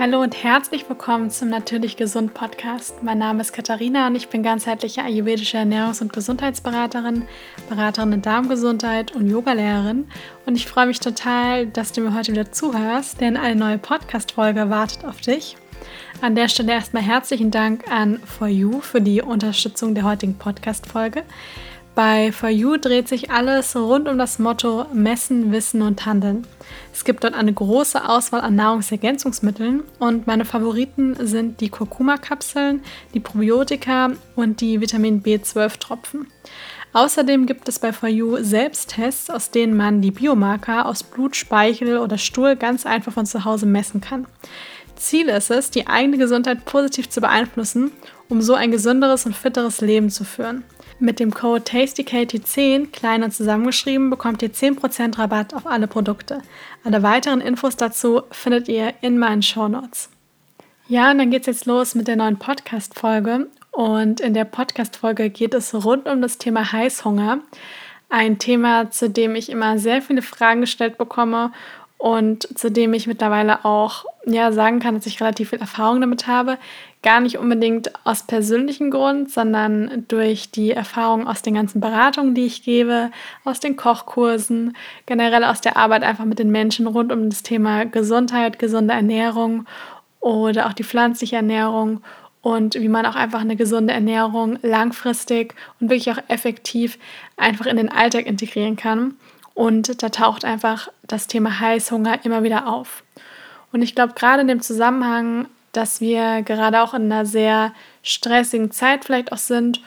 Hallo und herzlich willkommen zum Natürlich Gesund Podcast. Mein Name ist Katharina und ich bin ganzheitliche ayurvedische Ernährungs- und Gesundheitsberaterin, Beraterin in Darmgesundheit und Yogalehrerin. Und ich freue mich total, dass du mir heute wieder zuhörst, denn eine neue Podcast-Folge wartet auf dich. An der Stelle erstmal herzlichen Dank an For You für die Unterstützung der heutigen Podcast-Folge. Bei For You dreht sich alles rund um das Motto Messen, Wissen und Handeln. Es gibt dort eine große Auswahl an Nahrungsergänzungsmitteln und meine Favoriten sind die Kurkuma-Kapseln, die Probiotika und die Vitamin B12-Tropfen. Außerdem gibt es bei For You Selbsttests, aus denen man die Biomarker aus Blut, Speichel oder Stuhl ganz einfach von zu Hause messen kann. Ziel ist es, die eigene Gesundheit positiv zu beeinflussen, um so ein gesünderes und fitteres Leben zu führen. Mit dem Code TastyKatie10, klein und zusammengeschrieben, bekommt ihr 10% Rabatt auf alle Produkte. Alle weiteren Infos dazu findet ihr in meinen Shownotes. Ja, und dann geht's jetzt los mit der neuen Podcast-Folge. Und in der Podcast-Folge geht es rund um das Thema Heißhunger. Ein Thema, zu dem ich immer sehr viele Fragen gestellt bekomme und zu dem ich mittlerweile auch ja, sagen kann, dass ich relativ viel Erfahrung damit habe. Gar nicht unbedingt aus persönlichem Grund, sondern durch die Erfahrung aus den ganzen Beratungen, die ich gebe, aus den Kochkursen, generell aus der Arbeit einfach mit den Menschen rund um das Thema Gesundheit, gesunde Ernährung oder auch die pflanzliche Ernährung und wie man auch einfach eine gesunde Ernährung langfristig und wirklich auch effektiv einfach in den Alltag integrieren kann. Und da taucht einfach das Thema Heißhunger immer wieder auf. Und ich glaube, gerade in dem Zusammenhang, dass wir gerade auch in einer sehr stressigen Zeit vielleicht auch sind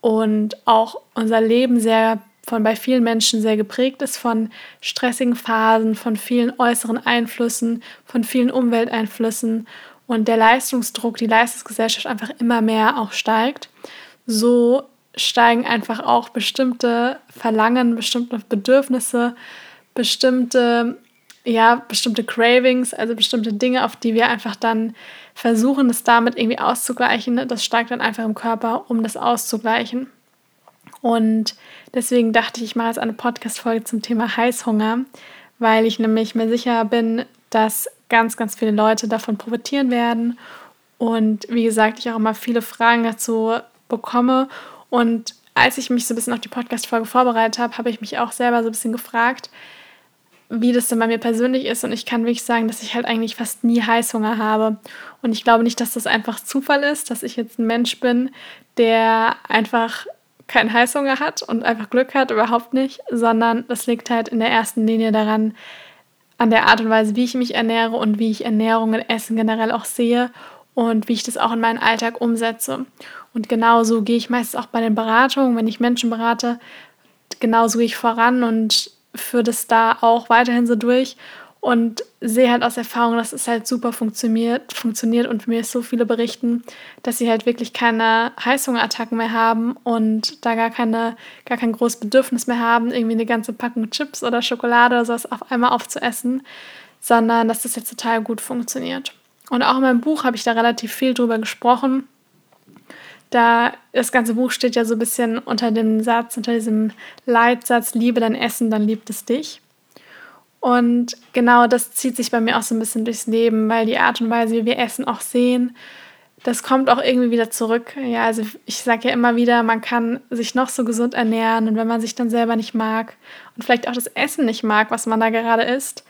und auch unser Leben sehr von bei vielen Menschen sehr geprägt ist von stressigen Phasen, von vielen äußeren Einflüssen, von vielen Umwelteinflüssen und der Leistungsdruck, die Leistungsgesellschaft einfach immer mehr auch steigt, so steigen einfach auch bestimmte Verlangen, bestimmte Bedürfnisse, bestimmte, ja, bestimmte Cravings, also bestimmte Dinge, auf die wir einfach dann versuchen, das damit irgendwie auszugleichen. Das steigt dann einfach im Körper, um das auszugleichen. Und deswegen dachte ich, ich mache jetzt eine Podcast-Folge zum Thema Heißhunger, weil ich nämlich mir sicher bin, dass ganz, ganz viele Leute davon profitieren werden. Und wie gesagt, ich auch immer viele Fragen dazu bekomme und als ich mich so ein bisschen auf die Podcast-Folge vorbereitet habe, habe ich mich auch selber so ein bisschen gefragt, wie das denn bei mir persönlich ist. Und ich kann wirklich sagen, dass ich halt eigentlich fast nie Heißhunger habe. Und ich glaube nicht, dass das einfach Zufall ist, dass ich jetzt ein Mensch bin, der einfach keinen Heißhunger hat und einfach Glück hat, überhaupt nicht, sondern das liegt halt in der ersten Linie daran, an der Art und Weise, wie ich mich ernähre und wie ich Ernährung und Essen generell auch sehe und wie ich das auch in meinen Alltag umsetze. Und genauso gehe ich meistens auch bei den Beratungen, wenn ich Menschen berate, genauso gehe ich voran und führe das da auch weiterhin so durch und sehe halt aus Erfahrung, dass es halt super funktioniert, funktioniert und mir so viele berichten, dass sie halt wirklich keine Heißhungerattacken mehr haben und da gar keine, gar kein großes Bedürfnis mehr haben, irgendwie eine ganze Packung Chips oder Schokolade oder sowas auf einmal aufzuessen, sondern dass das jetzt total gut funktioniert. Und auch in meinem Buch habe ich da relativ viel drüber gesprochen. Da das ganze Buch steht ja so ein bisschen unter dem Satz, unter diesem Leitsatz, liebe dein Essen, dann liebt es dich. Und genau das zieht sich bei mir auch so ein bisschen durchs Leben, weil die Art und Weise, wie wir Essen auch sehen, das kommt auch irgendwie wieder zurück. Ja, also ich sage ja immer wieder, man kann sich noch so gesund ernähren und wenn man sich dann selber nicht mag und vielleicht auch das Essen nicht mag, was man da gerade isst,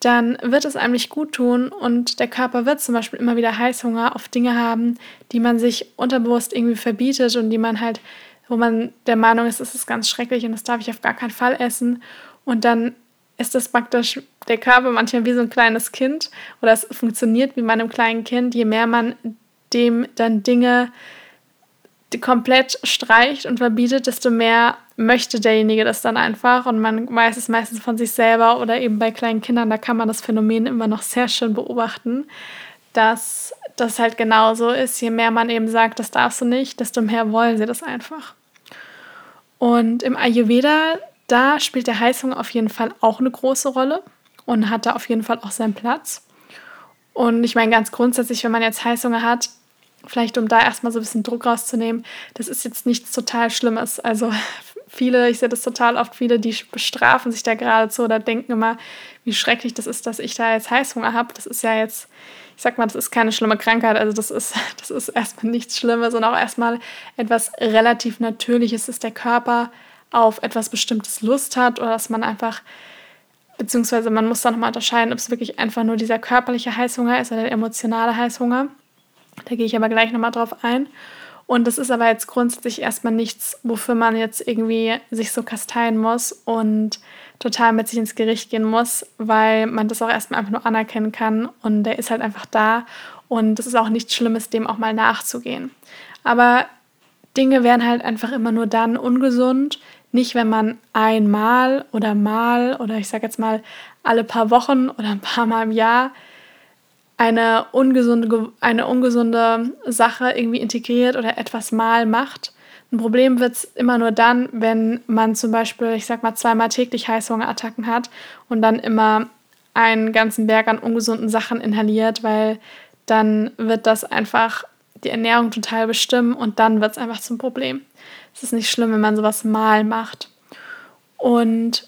dann wird es einem nicht gut tun und der Körper wird zum Beispiel immer wieder Heißhunger auf Dinge haben, die man sich unterbewusst irgendwie verbietet und die man halt, wo man der Meinung ist, es ist ganz schrecklich und das darf ich auf gar keinen Fall essen. Und dann ist das praktisch der Körper manchmal wie so ein kleines Kind oder es funktioniert wie bei einem kleinen Kind, je mehr man dem dann Dinge komplett streicht und verbietet, desto mehr möchte derjenige das dann einfach. Und man weiß es meistens von sich selber oder eben bei kleinen Kindern, da kann man das Phänomen immer noch sehr schön beobachten, dass das halt genauso ist. Je mehr man eben sagt, das darfst du nicht, desto mehr wollen sie das einfach. Und im Ayurveda, da spielt der Heißhunger auf jeden Fall auch eine große Rolle und hat da auf jeden Fall auch seinen Platz. Und ich meine ganz grundsätzlich, wenn man jetzt Heißhunger hat, vielleicht um da erstmal so ein bisschen Druck rauszunehmen, das ist jetzt nichts total Schlimmes. Also viele, ich sehe das total oft, viele, die bestrafen sich da geradezu oder denken immer, wie schrecklich das ist, dass ich da jetzt Heißhunger habe. Das ist ja jetzt, ich sag mal, das ist keine schlimme Krankheit. Also das ist, das ist erstmal nichts Schlimmes und auch erstmal etwas relativ Natürliches, dass der Körper auf etwas Bestimmtes Lust hat oder dass man einfach, beziehungsweise man muss da nochmal unterscheiden, ob es wirklich einfach nur dieser körperliche Heißhunger ist oder der emotionale Heißhunger. Da gehe ich aber gleich nochmal drauf ein. Und das ist aber jetzt grundsätzlich erstmal nichts, wofür man jetzt irgendwie sich so kasteien muss und total mit sich ins Gericht gehen muss, weil man das auch erstmal einfach nur anerkennen kann und der ist halt einfach da und es ist auch nichts Schlimmes, dem auch mal nachzugehen. Aber Dinge werden halt einfach immer nur dann ungesund, nicht wenn man einmal oder mal oder ich sage jetzt mal alle paar Wochen oder ein paar Mal im Jahr eine ungesunde, eine ungesunde Sache irgendwie integriert oder etwas mal macht. Ein Problem wird es immer nur dann, wenn man zum Beispiel, ich sag mal, zweimal täglich Heißhungerattacken hat und dann immer einen ganzen Berg an ungesunden Sachen inhaliert, weil dann wird das einfach die Ernährung total bestimmen und dann wird es einfach zum Problem. Es ist nicht schlimm, wenn man sowas mal macht. Und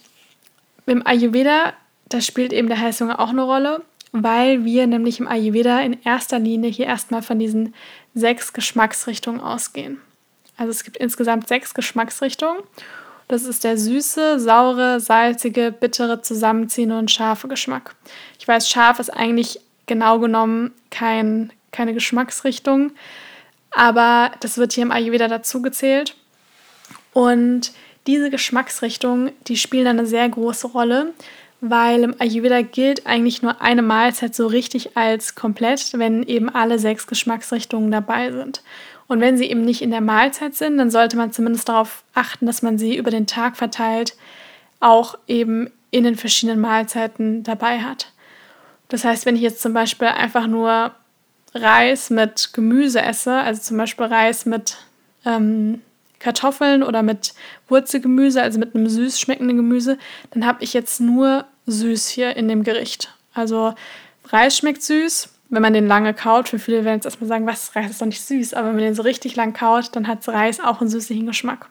im Ayurveda, da spielt eben der Heißhunger auch eine Rolle weil wir nämlich im Ayurveda in erster Linie hier erstmal von diesen sechs Geschmacksrichtungen ausgehen. Also es gibt insgesamt sechs Geschmacksrichtungen. Das ist der süße, saure, salzige, bittere, zusammenziehende und scharfe Geschmack. Ich weiß, scharf ist eigentlich genau genommen kein, keine Geschmacksrichtung, aber das wird hier im Ayurveda dazu gezählt. Und diese Geschmacksrichtungen, die spielen eine sehr große Rolle, weil im Ayurveda gilt eigentlich nur eine Mahlzeit so richtig als komplett, wenn eben alle sechs Geschmacksrichtungen dabei sind. Und wenn sie eben nicht in der Mahlzeit sind, dann sollte man zumindest darauf achten, dass man sie über den Tag verteilt auch eben in den verschiedenen Mahlzeiten dabei hat. Das heißt, wenn ich jetzt zum Beispiel einfach nur Reis mit Gemüse esse, also zum Beispiel Reis mit ähm, Kartoffeln oder mit Wurzelgemüse, also mit einem süß schmeckenden Gemüse, dann habe ich jetzt nur süß hier in dem Gericht. Also Reis schmeckt süß, wenn man den lange kaut. Für viele werden jetzt erstmal sagen, was, Reis ist doch nicht süß. Aber wenn man den so richtig lang kaut, dann hat Reis auch einen süßlichen Geschmack.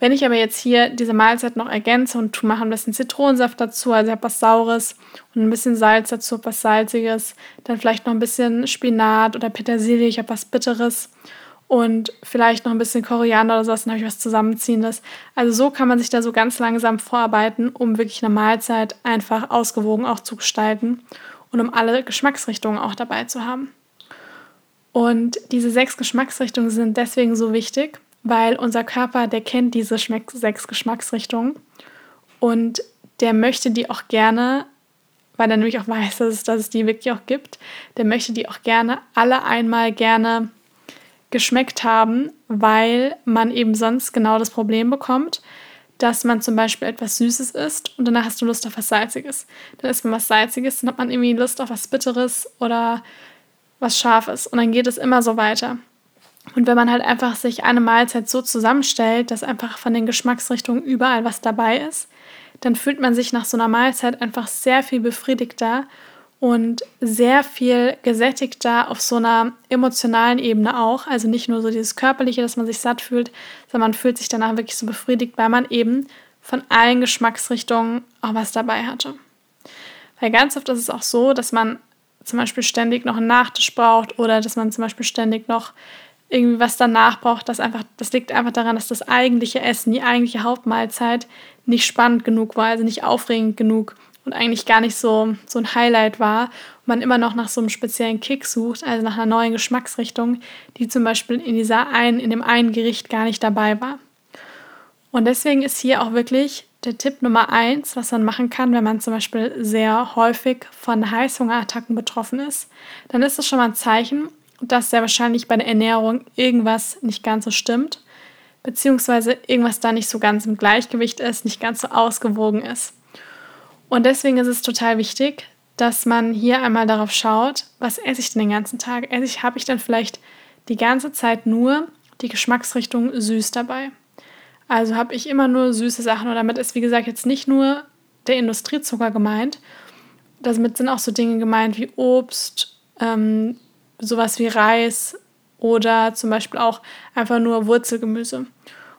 Wenn ich aber jetzt hier diese Mahlzeit noch ergänze und mache ein bisschen Zitronensaft dazu, also ich habe was Saures und ein bisschen Salz dazu, was Salziges, dann vielleicht noch ein bisschen Spinat oder Petersilie, ich habe was Bitteres und vielleicht noch ein bisschen Koriander oder sowas, dann habe ich was Zusammenziehendes. Also so kann man sich da so ganz langsam vorarbeiten, um wirklich eine Mahlzeit einfach ausgewogen auch zu gestalten und um alle Geschmacksrichtungen auch dabei zu haben. Und diese sechs Geschmacksrichtungen sind deswegen so wichtig, weil unser Körper, der kennt diese Schmeck sechs Geschmacksrichtungen und der möchte die auch gerne, weil er nämlich auch weiß, dass es, dass es die wirklich auch gibt, der möchte die auch gerne alle einmal gerne geschmeckt haben, weil man eben sonst genau das Problem bekommt, dass man zum Beispiel etwas Süßes isst und danach hast du Lust auf was Salziges. Dann isst man was Salziges, dann hat man irgendwie Lust auf was Bitteres oder was Scharfes und dann geht es immer so weiter. Und wenn man halt einfach sich eine Mahlzeit so zusammenstellt, dass einfach von den Geschmacksrichtungen überall was dabei ist, dann fühlt man sich nach so einer Mahlzeit einfach sehr viel befriedigter und sehr viel gesättigter auf so einer emotionalen Ebene auch. Also nicht nur so dieses körperliche, dass man sich satt fühlt, sondern man fühlt sich danach wirklich so befriedigt, weil man eben von allen Geschmacksrichtungen auch was dabei hatte. Weil ganz oft ist es auch so, dass man zum Beispiel ständig noch einen Nachtisch braucht oder dass man zum Beispiel ständig noch irgendwie was danach braucht. Das, einfach, das liegt einfach daran, dass das eigentliche Essen, die eigentliche Hauptmahlzeit nicht spannend genug war, also nicht aufregend genug und eigentlich gar nicht so, so ein Highlight war und man immer noch nach so einem speziellen Kick sucht, also nach einer neuen Geschmacksrichtung, die zum Beispiel in dieser einen, in dem einen Gericht gar nicht dabei war. Und deswegen ist hier auch wirklich der Tipp Nummer eins, was man machen kann, wenn man zum Beispiel sehr häufig von Heißhungerattacken betroffen ist, dann ist das schon mal ein Zeichen, dass sehr wahrscheinlich bei der Ernährung irgendwas nicht ganz so stimmt, beziehungsweise irgendwas da nicht so ganz im Gleichgewicht ist, nicht ganz so ausgewogen ist. Und deswegen ist es total wichtig, dass man hier einmal darauf schaut, was esse ich denn den ganzen Tag? Esse ich, habe ich dann vielleicht die ganze Zeit nur die Geschmacksrichtung süß dabei? Also habe ich immer nur süße Sachen und damit ist, wie gesagt, jetzt nicht nur der Industriezucker gemeint. Damit sind auch so Dinge gemeint wie Obst, ähm, sowas wie Reis oder zum Beispiel auch einfach nur Wurzelgemüse.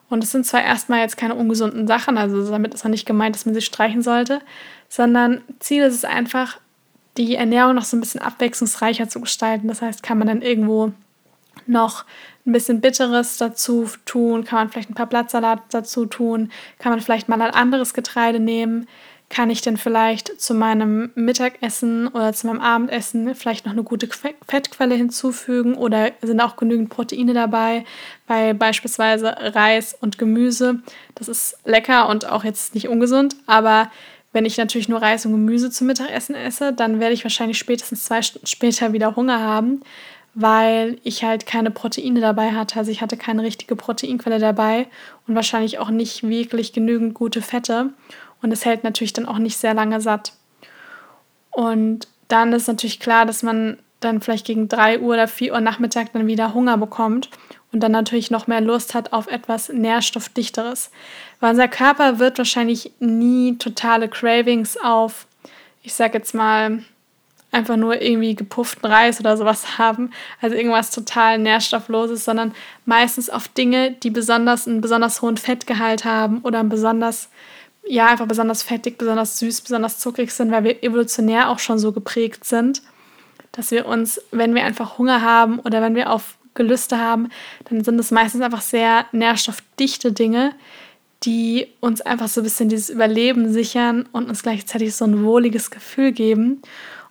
Und es sind zwar erstmal jetzt keine ungesunden Sachen, also damit ist auch nicht gemeint, dass man sie streichen sollte, sondern Ziel ist es einfach, die Ernährung noch so ein bisschen abwechslungsreicher zu gestalten. Das heißt, kann man dann irgendwo noch ein bisschen Bitteres dazu tun, kann man vielleicht ein paar Blattsalat dazu tun, kann man vielleicht mal ein anderes Getreide nehmen, kann ich denn vielleicht zu meinem Mittagessen oder zu meinem Abendessen vielleicht noch eine gute Fettquelle hinzufügen oder sind auch genügend Proteine dabei, weil beispielsweise Reis und Gemüse, das ist lecker und auch jetzt nicht ungesund, aber wenn ich natürlich nur Reis und Gemüse zum Mittagessen esse, dann werde ich wahrscheinlich spätestens zwei Stunden später wieder Hunger haben, weil ich halt keine Proteine dabei hatte. Also ich hatte keine richtige Proteinquelle dabei und wahrscheinlich auch nicht wirklich genügend gute Fette. Und es hält natürlich dann auch nicht sehr lange satt. Und dann ist natürlich klar, dass man dann vielleicht gegen 3 Uhr oder 4 Uhr Nachmittag dann wieder Hunger bekommt und dann natürlich noch mehr Lust hat auf etwas Nährstoffdichteres. Weil unser Körper wird wahrscheinlich nie totale Cravings auf, ich sag jetzt mal, einfach nur irgendwie gepufften Reis oder sowas haben, also irgendwas total nährstoffloses, sondern meistens auf Dinge, die besonders einen besonders hohen Fettgehalt haben oder einen besonders ja einfach besonders fettig, besonders süß, besonders zuckrig sind, weil wir evolutionär auch schon so geprägt sind, dass wir uns, wenn wir einfach Hunger haben oder wenn wir auf Gelüste haben, dann sind es meistens einfach sehr nährstoffdichte Dinge, die uns einfach so ein bisschen dieses Überleben sichern und uns gleichzeitig so ein wohliges Gefühl geben.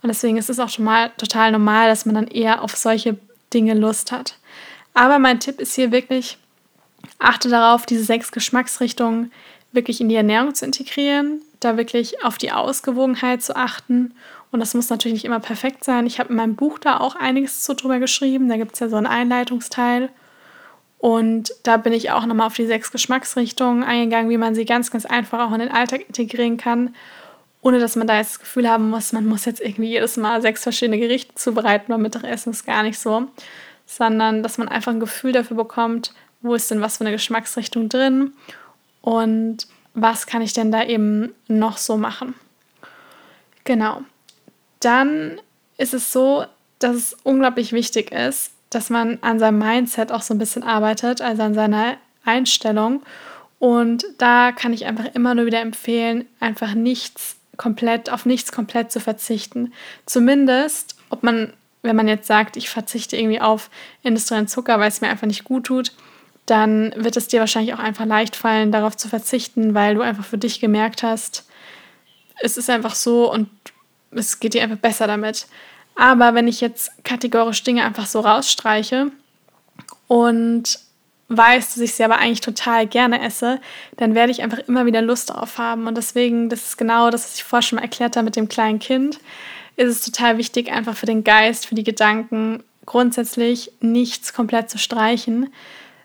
Und deswegen ist es auch schon mal total normal, dass man dann eher auf solche Dinge Lust hat. Aber mein Tipp ist hier wirklich, achte darauf, diese sechs Geschmacksrichtungen wirklich in die Ernährung zu integrieren, da wirklich auf die Ausgewogenheit zu achten. Und das muss natürlich nicht immer perfekt sein. Ich habe in meinem Buch da auch einiges zu drüber geschrieben. Da gibt es ja so einen Einleitungsteil. Und da bin ich auch nochmal auf die sechs Geschmacksrichtungen eingegangen, wie man sie ganz, ganz einfach auch in den Alltag integrieren kann ohne dass man da jetzt das Gefühl haben muss, man muss jetzt irgendwie jedes Mal sechs verschiedene Gerichte zubereiten beim Mittagessen, ist gar nicht so. Sondern dass man einfach ein Gefühl dafür bekommt, wo ist denn was für eine Geschmacksrichtung drin und was kann ich denn da eben noch so machen. Genau. Dann ist es so, dass es unglaublich wichtig ist, dass man an seinem Mindset auch so ein bisschen arbeitet, also an seiner Einstellung. Und da kann ich einfach immer nur wieder empfehlen, einfach nichts komplett, auf nichts komplett zu verzichten. Zumindest, ob man, wenn man jetzt sagt, ich verzichte irgendwie auf industriellen Zucker, weil es mir einfach nicht gut tut, dann wird es dir wahrscheinlich auch einfach leicht fallen, darauf zu verzichten, weil du einfach für dich gemerkt hast, es ist einfach so und es geht dir einfach besser damit. Aber wenn ich jetzt kategorisch Dinge einfach so rausstreiche und weiß, dass ich sie aber eigentlich total gerne esse, dann werde ich einfach immer wieder Lust darauf haben. Und deswegen, das ist genau das, was ich vorher schon mal erklärt habe mit dem kleinen Kind, ist es total wichtig, einfach für den Geist, für die Gedanken grundsätzlich nichts komplett zu streichen,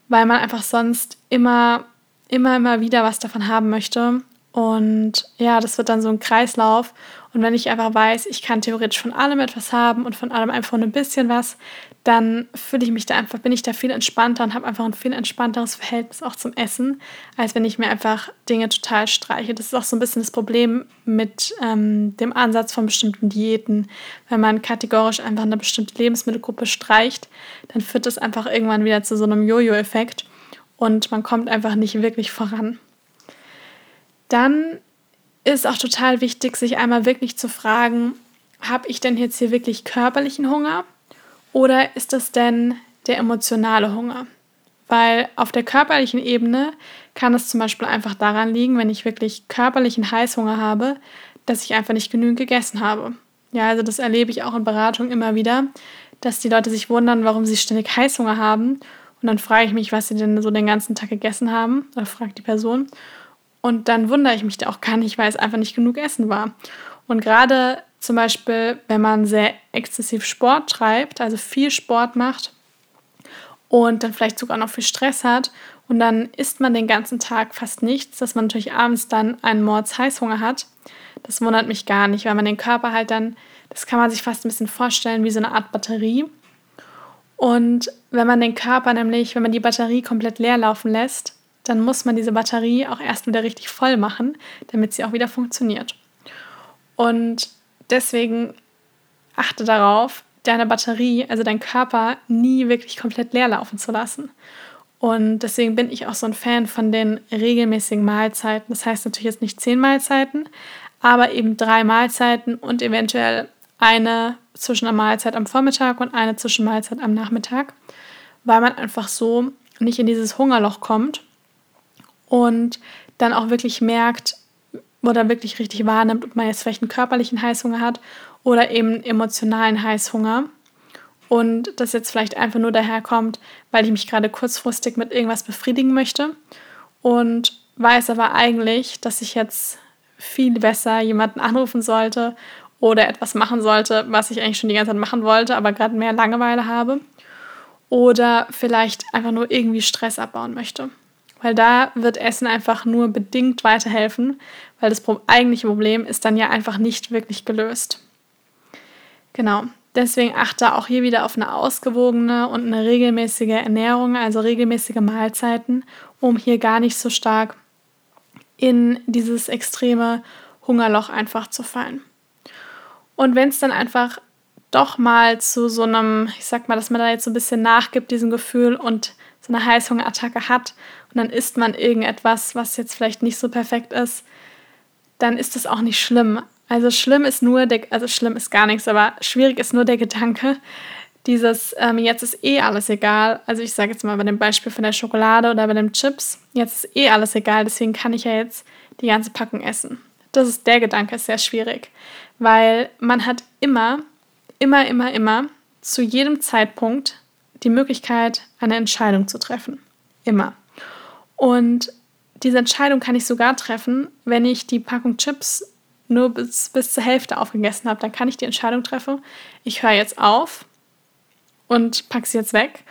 weil man einfach sonst immer, immer, immer wieder was davon haben möchte. Und ja, das wird dann so ein Kreislauf. Und wenn ich einfach weiß, ich kann theoretisch von allem etwas haben und von allem einfach nur ein bisschen was, dann fühle ich mich da einfach, bin ich da viel entspannter und habe einfach ein viel entspannteres Verhältnis auch zum Essen, als wenn ich mir einfach Dinge total streiche. Das ist auch so ein bisschen das Problem mit ähm, dem Ansatz von bestimmten Diäten. Wenn man kategorisch einfach eine bestimmte Lebensmittelgruppe streicht, dann führt das einfach irgendwann wieder zu so einem Jojo-Effekt und man kommt einfach nicht wirklich voran. Dann ist auch total wichtig, sich einmal wirklich zu fragen, habe ich denn jetzt hier wirklich körperlichen Hunger? Oder ist das denn der emotionale Hunger? Weil auf der körperlichen Ebene kann es zum Beispiel einfach daran liegen, wenn ich wirklich körperlichen Heißhunger habe, dass ich einfach nicht genügend gegessen habe. Ja, also das erlebe ich auch in Beratung immer wieder, dass die Leute sich wundern, warum sie ständig Heißhunger haben. Und dann frage ich mich, was sie denn so den ganzen Tag gegessen haben. Oder fragt die Person. Und dann wundere ich mich da auch gar nicht, weil es einfach nicht genug Essen war. Und gerade zum Beispiel, wenn man sehr exzessiv Sport treibt, also viel Sport macht und dann vielleicht sogar noch viel Stress hat und dann isst man den ganzen Tag fast nichts, dass man natürlich abends dann einen Mordsheißhunger hat. Das wundert mich gar nicht, weil man den Körper halt dann, das kann man sich fast ein bisschen vorstellen wie so eine Art Batterie. Und wenn man den Körper nämlich, wenn man die Batterie komplett leer laufen lässt, dann muss man diese Batterie auch erst wieder richtig voll machen, damit sie auch wieder funktioniert. Und deswegen achte darauf, deine Batterie, also dein Körper, nie wirklich komplett leer laufen zu lassen. Und deswegen bin ich auch so ein Fan von den regelmäßigen Mahlzeiten. Das heißt natürlich jetzt nicht zehn Mahlzeiten, aber eben drei Mahlzeiten und eventuell eine zwischen einer Mahlzeit am Vormittag und eine Zwischenmahlzeit am Nachmittag, weil man einfach so nicht in dieses Hungerloch kommt und dann auch wirklich merkt oder wirklich richtig wahrnimmt, ob man jetzt vielleicht einen körperlichen Heißhunger hat oder eben emotionalen Heißhunger. Und das jetzt vielleicht einfach nur daherkommt, weil ich mich gerade kurzfristig mit irgendwas befriedigen möchte und weiß aber eigentlich, dass ich jetzt viel besser jemanden anrufen sollte oder etwas machen sollte, was ich eigentlich schon die ganze Zeit machen wollte, aber gerade mehr Langeweile habe. Oder vielleicht einfach nur irgendwie Stress abbauen möchte. Weil da wird Essen einfach nur bedingt weiterhelfen, weil das eigentliche Problem ist dann ja einfach nicht wirklich gelöst. Genau. Deswegen achte auch hier wieder auf eine ausgewogene und eine regelmäßige Ernährung, also regelmäßige Mahlzeiten, um hier gar nicht so stark in dieses extreme Hungerloch einfach zu fallen. Und wenn es dann einfach doch mal zu so einem, ich sag mal, dass man da jetzt so ein bisschen nachgibt, diesem Gefühl und so eine Heißhungerattacke hat und dann isst man irgendetwas, was jetzt vielleicht nicht so perfekt ist, dann ist das auch nicht schlimm. Also schlimm ist nur der, also schlimm ist gar nichts, aber schwierig ist nur der Gedanke, dieses ähm, jetzt ist eh alles egal. Also ich sage jetzt mal bei dem Beispiel von der Schokolade oder bei den Chips, jetzt ist eh alles egal, deswegen kann ich ja jetzt die ganze Packung essen. Das ist der Gedanke, ist sehr schwierig, weil man hat immer, immer, immer, immer zu jedem Zeitpunkt die Möglichkeit, eine Entscheidung zu treffen. Immer. Und diese Entscheidung kann ich sogar treffen, wenn ich die Packung Chips nur bis, bis zur Hälfte aufgegessen habe. Dann kann ich die Entscheidung treffen, ich höre jetzt auf und packe sie jetzt weg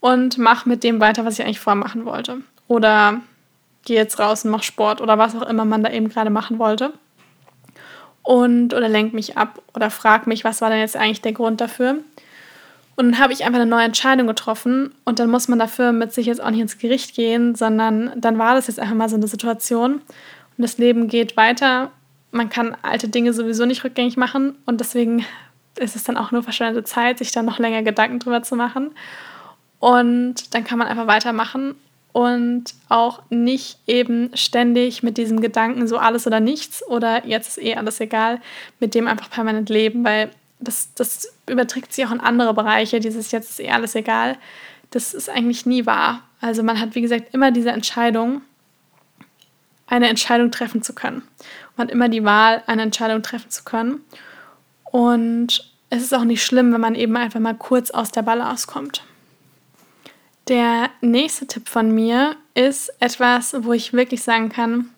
und mache mit dem weiter, was ich eigentlich vorher machen wollte. Oder gehe jetzt raus und mache Sport oder was auch immer man da eben gerade machen wollte. Und oder lenk mich ab oder frag mich, was war denn jetzt eigentlich der Grund dafür. Und dann habe ich einfach eine neue Entscheidung getroffen und dann muss man dafür mit sich jetzt auch nicht ins Gericht gehen, sondern dann war das jetzt einfach mal so eine Situation und das Leben geht weiter. Man kann alte Dinge sowieso nicht rückgängig machen und deswegen ist es dann auch nur verschwendete Zeit, sich dann noch länger Gedanken drüber zu machen. Und dann kann man einfach weitermachen und auch nicht eben ständig mit diesem Gedanken so alles oder nichts oder jetzt ist eh alles egal, mit dem einfach permanent leben, weil das, das überträgt sich auch in andere Bereiche, dieses jetzt ist eh alles egal. Das ist eigentlich nie wahr. Also man hat, wie gesagt, immer diese Entscheidung, eine Entscheidung treffen zu können. Man hat immer die Wahl, eine Entscheidung treffen zu können. Und es ist auch nicht schlimm, wenn man eben einfach mal kurz aus der Balance kommt. Der nächste Tipp von mir ist etwas, wo ich wirklich sagen kann,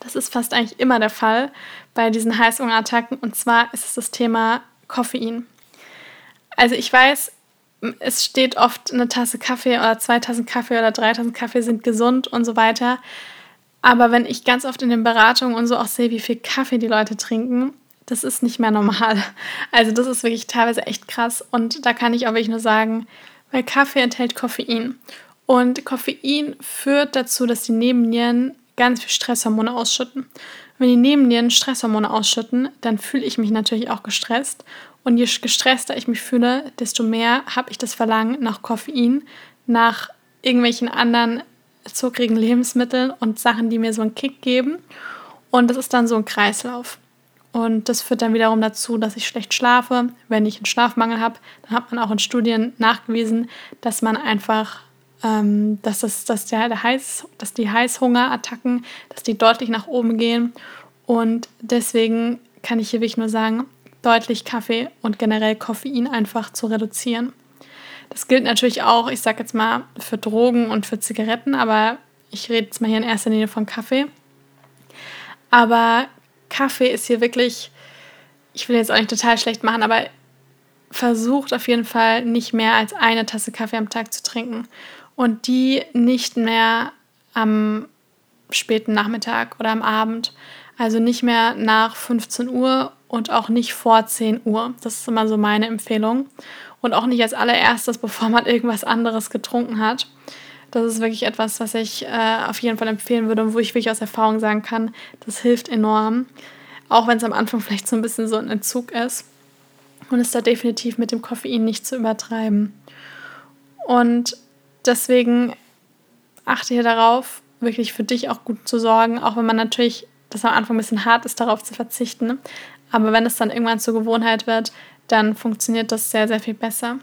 das ist fast eigentlich immer der Fall bei diesen Heißhungerattacken und zwar ist es das Thema Koffein. Also ich weiß, es steht oft eine Tasse Kaffee oder zwei Tassen Kaffee oder drei Tassen Kaffee sind gesund und so weiter. Aber wenn ich ganz oft in den Beratungen und so auch sehe, wie viel Kaffee die Leute trinken, das ist nicht mehr normal. Also das ist wirklich teilweise echt krass. Und da kann ich auch wirklich nur sagen, weil Kaffee enthält Koffein. Und Koffein führt dazu, dass die Nebennieren ganz viel Stresshormone ausschütten. Wenn die Nebennieren Stresshormone ausschütten, dann fühle ich mich natürlich auch gestresst. Und je gestresster ich mich fühle, desto mehr habe ich das Verlangen nach Koffein, nach irgendwelchen anderen zuckrigen Lebensmitteln und Sachen, die mir so einen Kick geben. Und das ist dann so ein Kreislauf. Und das führt dann wiederum dazu, dass ich schlecht schlafe. Wenn ich einen Schlafmangel habe, dann hat man auch in Studien nachgewiesen, dass man einfach, ähm, dass, das, dass, der, der Heiß, dass die Heißhungerattacken, dass die deutlich nach oben gehen. Und deswegen kann ich hier wirklich nur sagen, deutlich Kaffee und generell Koffein einfach zu reduzieren. Das gilt natürlich auch, ich sage jetzt mal, für Drogen und für Zigaretten, aber ich rede jetzt mal hier in erster Linie von Kaffee. Aber Kaffee ist hier wirklich, ich will jetzt auch nicht total schlecht machen, aber versucht auf jeden Fall nicht mehr als eine Tasse Kaffee am Tag zu trinken. Und die nicht mehr am späten Nachmittag oder am Abend. Also nicht mehr nach 15 Uhr und auch nicht vor 10 Uhr. Das ist immer so meine Empfehlung. Und auch nicht als allererstes, bevor man irgendwas anderes getrunken hat. Das ist wirklich etwas, was ich äh, auf jeden Fall empfehlen würde und wo ich wirklich aus Erfahrung sagen kann, das hilft enorm. Auch wenn es am Anfang vielleicht so ein bisschen so ein Entzug ist. Und ist da definitiv mit dem Koffein nicht zu übertreiben. Und deswegen achte hier darauf, wirklich für dich auch gut zu sorgen, auch wenn man natürlich das am Anfang ein bisschen hart ist, darauf zu verzichten. Aber wenn es dann irgendwann zur Gewohnheit wird, dann funktioniert das sehr, sehr viel besser.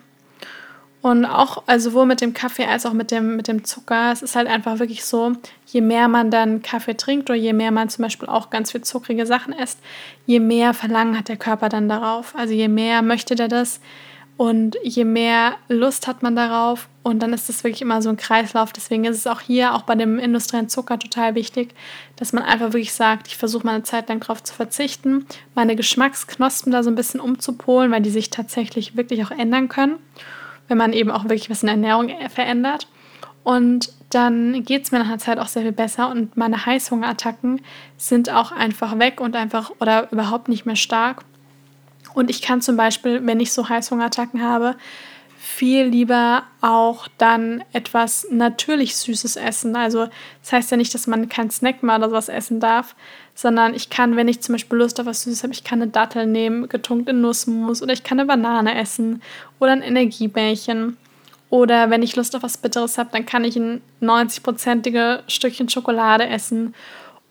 Und auch, also sowohl mit dem Kaffee als auch mit dem, mit dem Zucker, es ist halt einfach wirklich so, je mehr man dann Kaffee trinkt oder je mehr man zum Beispiel auch ganz viel zuckrige Sachen isst, je mehr Verlangen hat der Körper dann darauf. Also je mehr möchte der das und je mehr Lust hat man darauf. Und dann ist das wirklich immer so ein Kreislauf. Deswegen ist es auch hier, auch bei dem industriellen Zucker, total wichtig, dass man einfach wirklich sagt, ich versuche mal eine Zeit lang darauf zu verzichten, meine Geschmacksknospen da so ein bisschen umzupolen, weil die sich tatsächlich wirklich auch ändern können wenn man eben auch wirklich was in der Ernährung verändert. Und dann geht es mir nach einer Zeit auch sehr viel besser und meine Heißhungerattacken sind auch einfach weg und einfach oder überhaupt nicht mehr stark. Und ich kann zum Beispiel, wenn ich so Heißhungerattacken habe, viel lieber auch dann etwas natürlich Süßes essen. Also das heißt ja nicht, dass man keinen Snack mal oder sowas essen darf, sondern ich kann, wenn ich zum Beispiel Lust auf was Süßes habe, ich kann eine Dattel nehmen, getunkt in Nussmus oder ich kann eine Banane essen oder ein Energiebällchen. Oder wenn ich Lust auf was Bitteres habe, dann kann ich ein 90-prozentige Stückchen Schokolade essen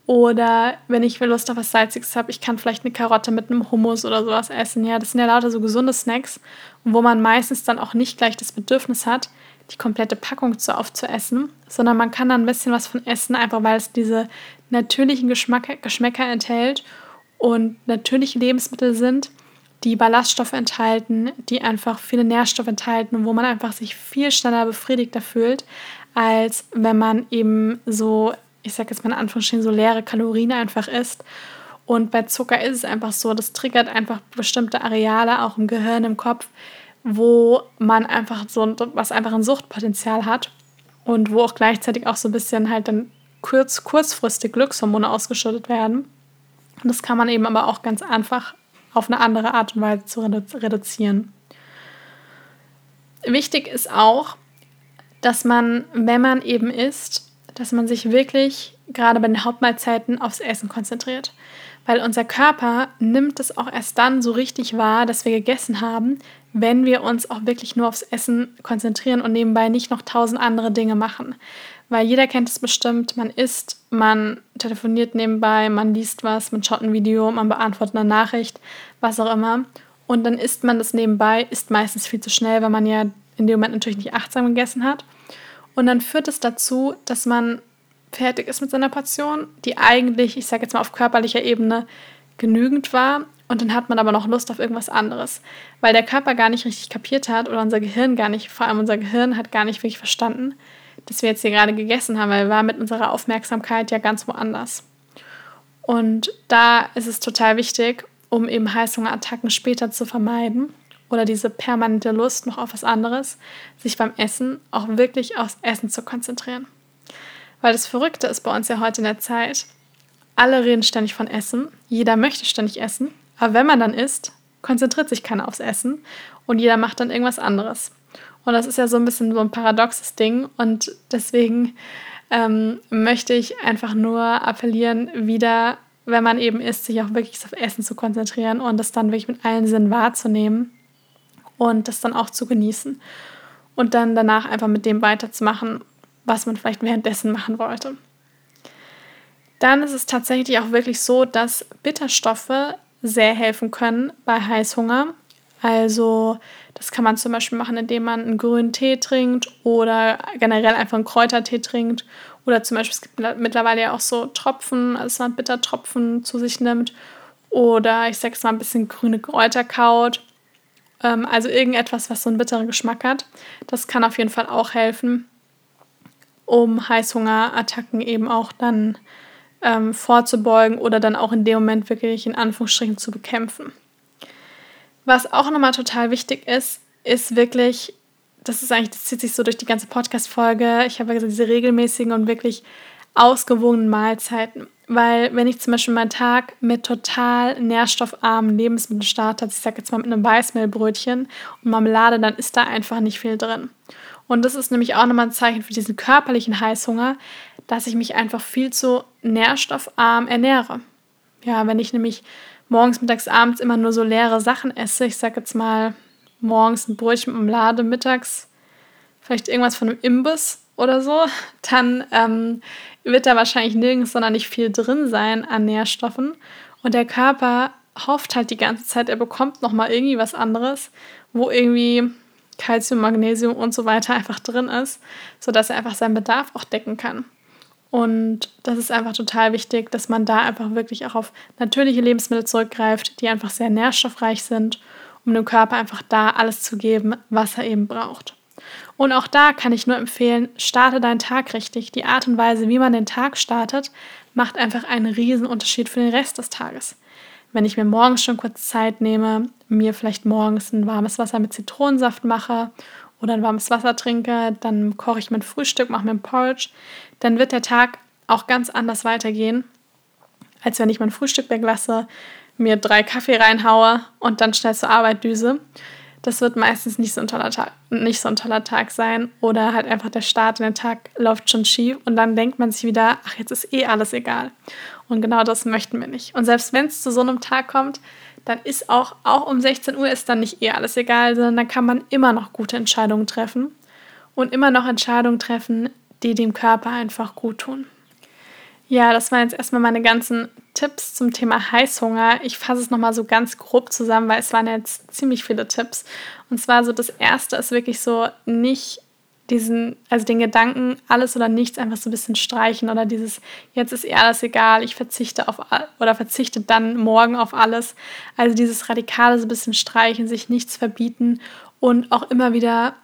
oder wenn ich Lust auf was Salziges habe, ich kann vielleicht eine Karotte mit einem Hummus oder sowas essen. Ja, das sind ja lauter so gesunde Snacks, wo man meistens dann auch nicht gleich das Bedürfnis hat, die komplette Packung zu aufzuessen, sondern man kann dann ein bisschen was von essen, einfach weil es diese natürlichen Geschmack, Geschmäcker enthält und natürliche Lebensmittel sind, die Ballaststoffe enthalten, die einfach viele Nährstoffe enthalten und wo man einfach sich viel schneller befriedigter fühlt, als wenn man eben so ich sage jetzt mal in Anführungsstrichen, so leere Kalorien einfach isst. Und bei Zucker ist es einfach so, das triggert einfach bestimmte Areale auch im Gehirn, im Kopf, wo man einfach so was einfach ein Suchtpotenzial hat und wo auch gleichzeitig auch so ein bisschen halt dann kurz, kurzfristig Glückshormone ausgeschüttet werden. Und das kann man eben aber auch ganz einfach auf eine andere Art und Weise zu reduzieren. Wichtig ist auch, dass man, wenn man eben isst, dass man sich wirklich gerade bei den Hauptmahlzeiten aufs Essen konzentriert. Weil unser Körper nimmt es auch erst dann so richtig wahr, dass wir gegessen haben, wenn wir uns auch wirklich nur aufs Essen konzentrieren und nebenbei nicht noch tausend andere Dinge machen. Weil jeder kennt es bestimmt, man isst, man telefoniert nebenbei, man liest was, man schaut ein Video, man beantwortet eine Nachricht, was auch immer. Und dann isst man das nebenbei, isst meistens viel zu schnell, weil man ja in dem Moment natürlich nicht achtsam gegessen hat. Und dann führt es dazu, dass man fertig ist mit seiner Portion, die eigentlich, ich sage jetzt mal auf körperlicher Ebene, genügend war. Und dann hat man aber noch Lust auf irgendwas anderes, weil der Körper gar nicht richtig kapiert hat oder unser Gehirn gar nicht, vor allem unser Gehirn hat gar nicht wirklich verstanden, dass wir jetzt hier gerade gegessen haben, weil wir waren mit unserer Aufmerksamkeit ja ganz woanders. Und da ist es total wichtig, um eben Heißhungerattacken später zu vermeiden, oder diese permanente Lust noch auf was anderes, sich beim Essen auch wirklich aufs Essen zu konzentrieren. Weil das Verrückte ist bei uns ja heute in der Zeit, alle reden ständig von Essen, jeder möchte ständig essen, aber wenn man dann isst, konzentriert sich keiner aufs Essen und jeder macht dann irgendwas anderes. Und das ist ja so ein bisschen so ein paradoxes Ding und deswegen ähm, möchte ich einfach nur appellieren, wieder, wenn man eben isst, sich auch wirklich auf Essen zu konzentrieren und das dann wirklich mit allen Sinnen wahrzunehmen und das dann auch zu genießen und dann danach einfach mit dem weiterzumachen, was man vielleicht währenddessen machen wollte. Dann ist es tatsächlich auch wirklich so, dass Bitterstoffe sehr helfen können bei Heißhunger. Also das kann man zum Beispiel machen, indem man einen grünen Tee trinkt oder generell einfach einen Kräutertee trinkt. Oder zum Beispiel, es gibt mittlerweile ja auch so Tropfen, also man Bittertropfen zu sich nimmt. Oder ich sage es mal ein bisschen grüne Kräuter kaut. Ähm, also irgendetwas, was so einen bitteren Geschmack hat. Das kann auf jeden Fall auch helfen, um Heißhungerattacken eben auch dann ähm, vorzubeugen oder dann auch in dem Moment wirklich in Anführungsstrichen zu bekämpfen. Was auch nochmal total wichtig ist, ist wirklich, das ist eigentlich, das zieht sich so durch die ganze Podcast-Folge. Ich habe ja gesagt, diese regelmäßigen und wirklich ausgewogenen Mahlzeiten. Weil wenn ich zum Beispiel meinen Tag mit total nährstoffarmen Lebensmitteln starte, also ich sage jetzt mal mit einem Weißmehlbrötchen und Marmelade, dann ist da einfach nicht viel drin. Und das ist nämlich auch nochmal ein Zeichen für diesen körperlichen Heißhunger, dass ich mich einfach viel zu nährstoffarm ernähre. Ja, wenn ich nämlich morgens, mittags, abends immer nur so leere Sachen esse, ich sage jetzt mal morgens ein Brötchen mit Marmelade, mittags vielleicht irgendwas von einem Imbiss, oder so, dann ähm, wird da wahrscheinlich nirgends sonderlich viel drin sein an Nährstoffen. Und der Körper hofft halt die ganze Zeit, er bekommt nochmal irgendwie was anderes, wo irgendwie Kalzium, Magnesium und so weiter einfach drin ist, sodass er einfach seinen Bedarf auch decken kann. Und das ist einfach total wichtig, dass man da einfach wirklich auch auf natürliche Lebensmittel zurückgreift, die einfach sehr nährstoffreich sind, um dem Körper einfach da alles zu geben, was er eben braucht. Und auch da kann ich nur empfehlen, starte deinen Tag richtig. Die Art und Weise, wie man den Tag startet, macht einfach einen riesen Unterschied für den Rest des Tages. Wenn ich mir morgens schon kurz Zeit nehme, mir vielleicht morgens ein warmes Wasser mit Zitronensaft mache oder ein warmes Wasser trinke, dann koche ich mein Frühstück, mache mir ein Porridge, dann wird der Tag auch ganz anders weitergehen, als wenn ich mein Frühstück weglasse, mir drei Kaffee reinhaue und dann schnell zur Arbeit düse das wird meistens nicht so, ein toller Tag, nicht so ein toller Tag sein. Oder halt einfach der Start in den Tag läuft schon schief und dann denkt man sich wieder, ach, jetzt ist eh alles egal. Und genau das möchten wir nicht. Und selbst wenn es zu so einem Tag kommt, dann ist auch, auch um 16 Uhr ist dann nicht eh alles egal, sondern dann kann man immer noch gute Entscheidungen treffen und immer noch Entscheidungen treffen, die dem Körper einfach gut tun. Ja, das waren jetzt erstmal meine ganzen Tipps zum Thema Heißhunger. Ich fasse es nochmal so ganz grob zusammen, weil es waren jetzt ziemlich viele Tipps. Und zwar so das erste ist wirklich so nicht diesen, also den Gedanken, alles oder nichts einfach so ein bisschen streichen oder dieses, jetzt ist eh alles egal, ich verzichte auf oder verzichte dann morgen auf alles. Also dieses Radikale so ein bisschen streichen, sich nichts verbieten und auch immer wieder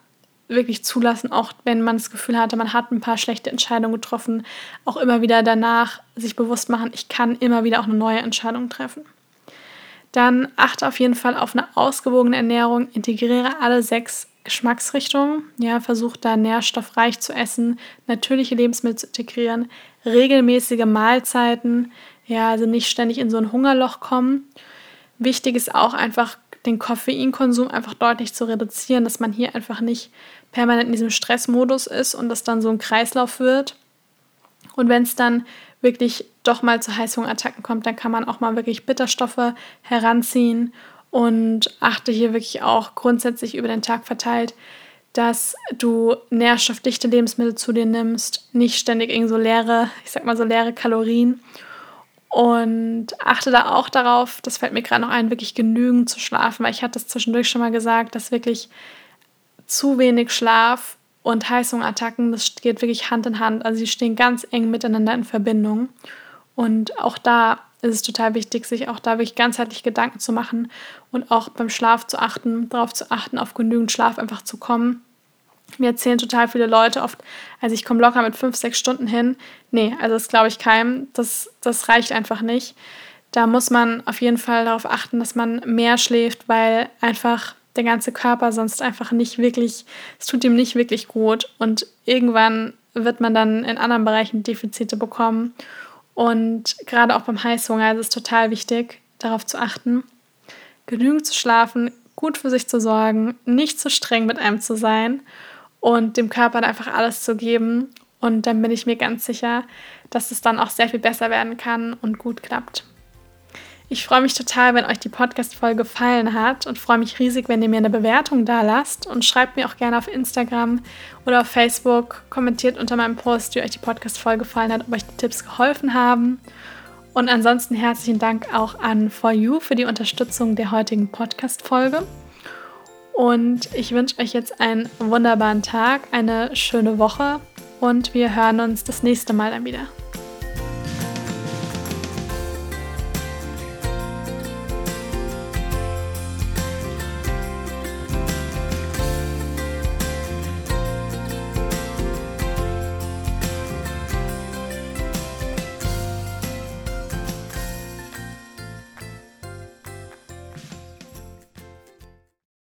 wirklich zulassen, auch wenn man das Gefühl hatte, man hat ein paar schlechte Entscheidungen getroffen, auch immer wieder danach sich bewusst machen, ich kann immer wieder auch eine neue Entscheidung treffen. Dann achte auf jeden Fall auf eine ausgewogene Ernährung, integriere alle sechs Geschmacksrichtungen, ja, versuch da nährstoffreich zu essen, natürliche Lebensmittel zu integrieren, regelmäßige Mahlzeiten, ja, also nicht ständig in so ein Hungerloch kommen. Wichtig ist auch einfach den Koffeinkonsum einfach deutlich zu reduzieren, dass man hier einfach nicht permanent in diesem Stressmodus ist und das dann so ein Kreislauf wird. Und wenn es dann wirklich doch mal zu Heißhungerattacken kommt, dann kann man auch mal wirklich Bitterstoffe heranziehen und achte hier wirklich auch grundsätzlich über den Tag verteilt, dass du nährstoffdichte Lebensmittel zu dir nimmst, nicht ständig irgend so leere, ich sag mal so leere Kalorien und achte da auch darauf, das fällt mir gerade noch ein, wirklich genügend zu schlafen, weil ich hatte es zwischendurch schon mal gesagt, dass wirklich zu wenig Schlaf und Heißhungerattacken, das geht wirklich Hand in Hand. Also sie stehen ganz eng miteinander in Verbindung. Und auch da ist es total wichtig, sich auch da wirklich ganzheitlich Gedanken zu machen und auch beim Schlaf zu achten, darauf zu achten, auf genügend Schlaf einfach zu kommen. Mir erzählen total viele Leute oft, also ich komme locker mit fünf, sechs Stunden hin. Nee, also das glaube ich keinem. Das, das reicht einfach nicht. Da muss man auf jeden Fall darauf achten, dass man mehr schläft, weil einfach der ganze Körper sonst einfach nicht wirklich, es tut ihm nicht wirklich gut und irgendwann wird man dann in anderen Bereichen Defizite bekommen. Und gerade auch beim Heißhunger ist es total wichtig, darauf zu achten, genügend zu schlafen, gut für sich zu sorgen, nicht zu streng mit einem zu sein und dem Körper einfach alles zu geben. Und dann bin ich mir ganz sicher, dass es dann auch sehr viel besser werden kann und gut klappt. Ich freue mich total, wenn euch die Podcast-Folge gefallen hat und freue mich riesig, wenn ihr mir eine Bewertung da lasst und schreibt mir auch gerne auf Instagram oder auf Facebook, kommentiert unter meinem Post, wie euch die Podcast-Folge gefallen hat, ob euch die Tipps geholfen haben. Und ansonsten herzlichen Dank auch an For You für die Unterstützung der heutigen Podcast-Folge. Und ich wünsche euch jetzt einen wunderbaren Tag, eine schöne Woche und wir hören uns das nächste Mal dann wieder.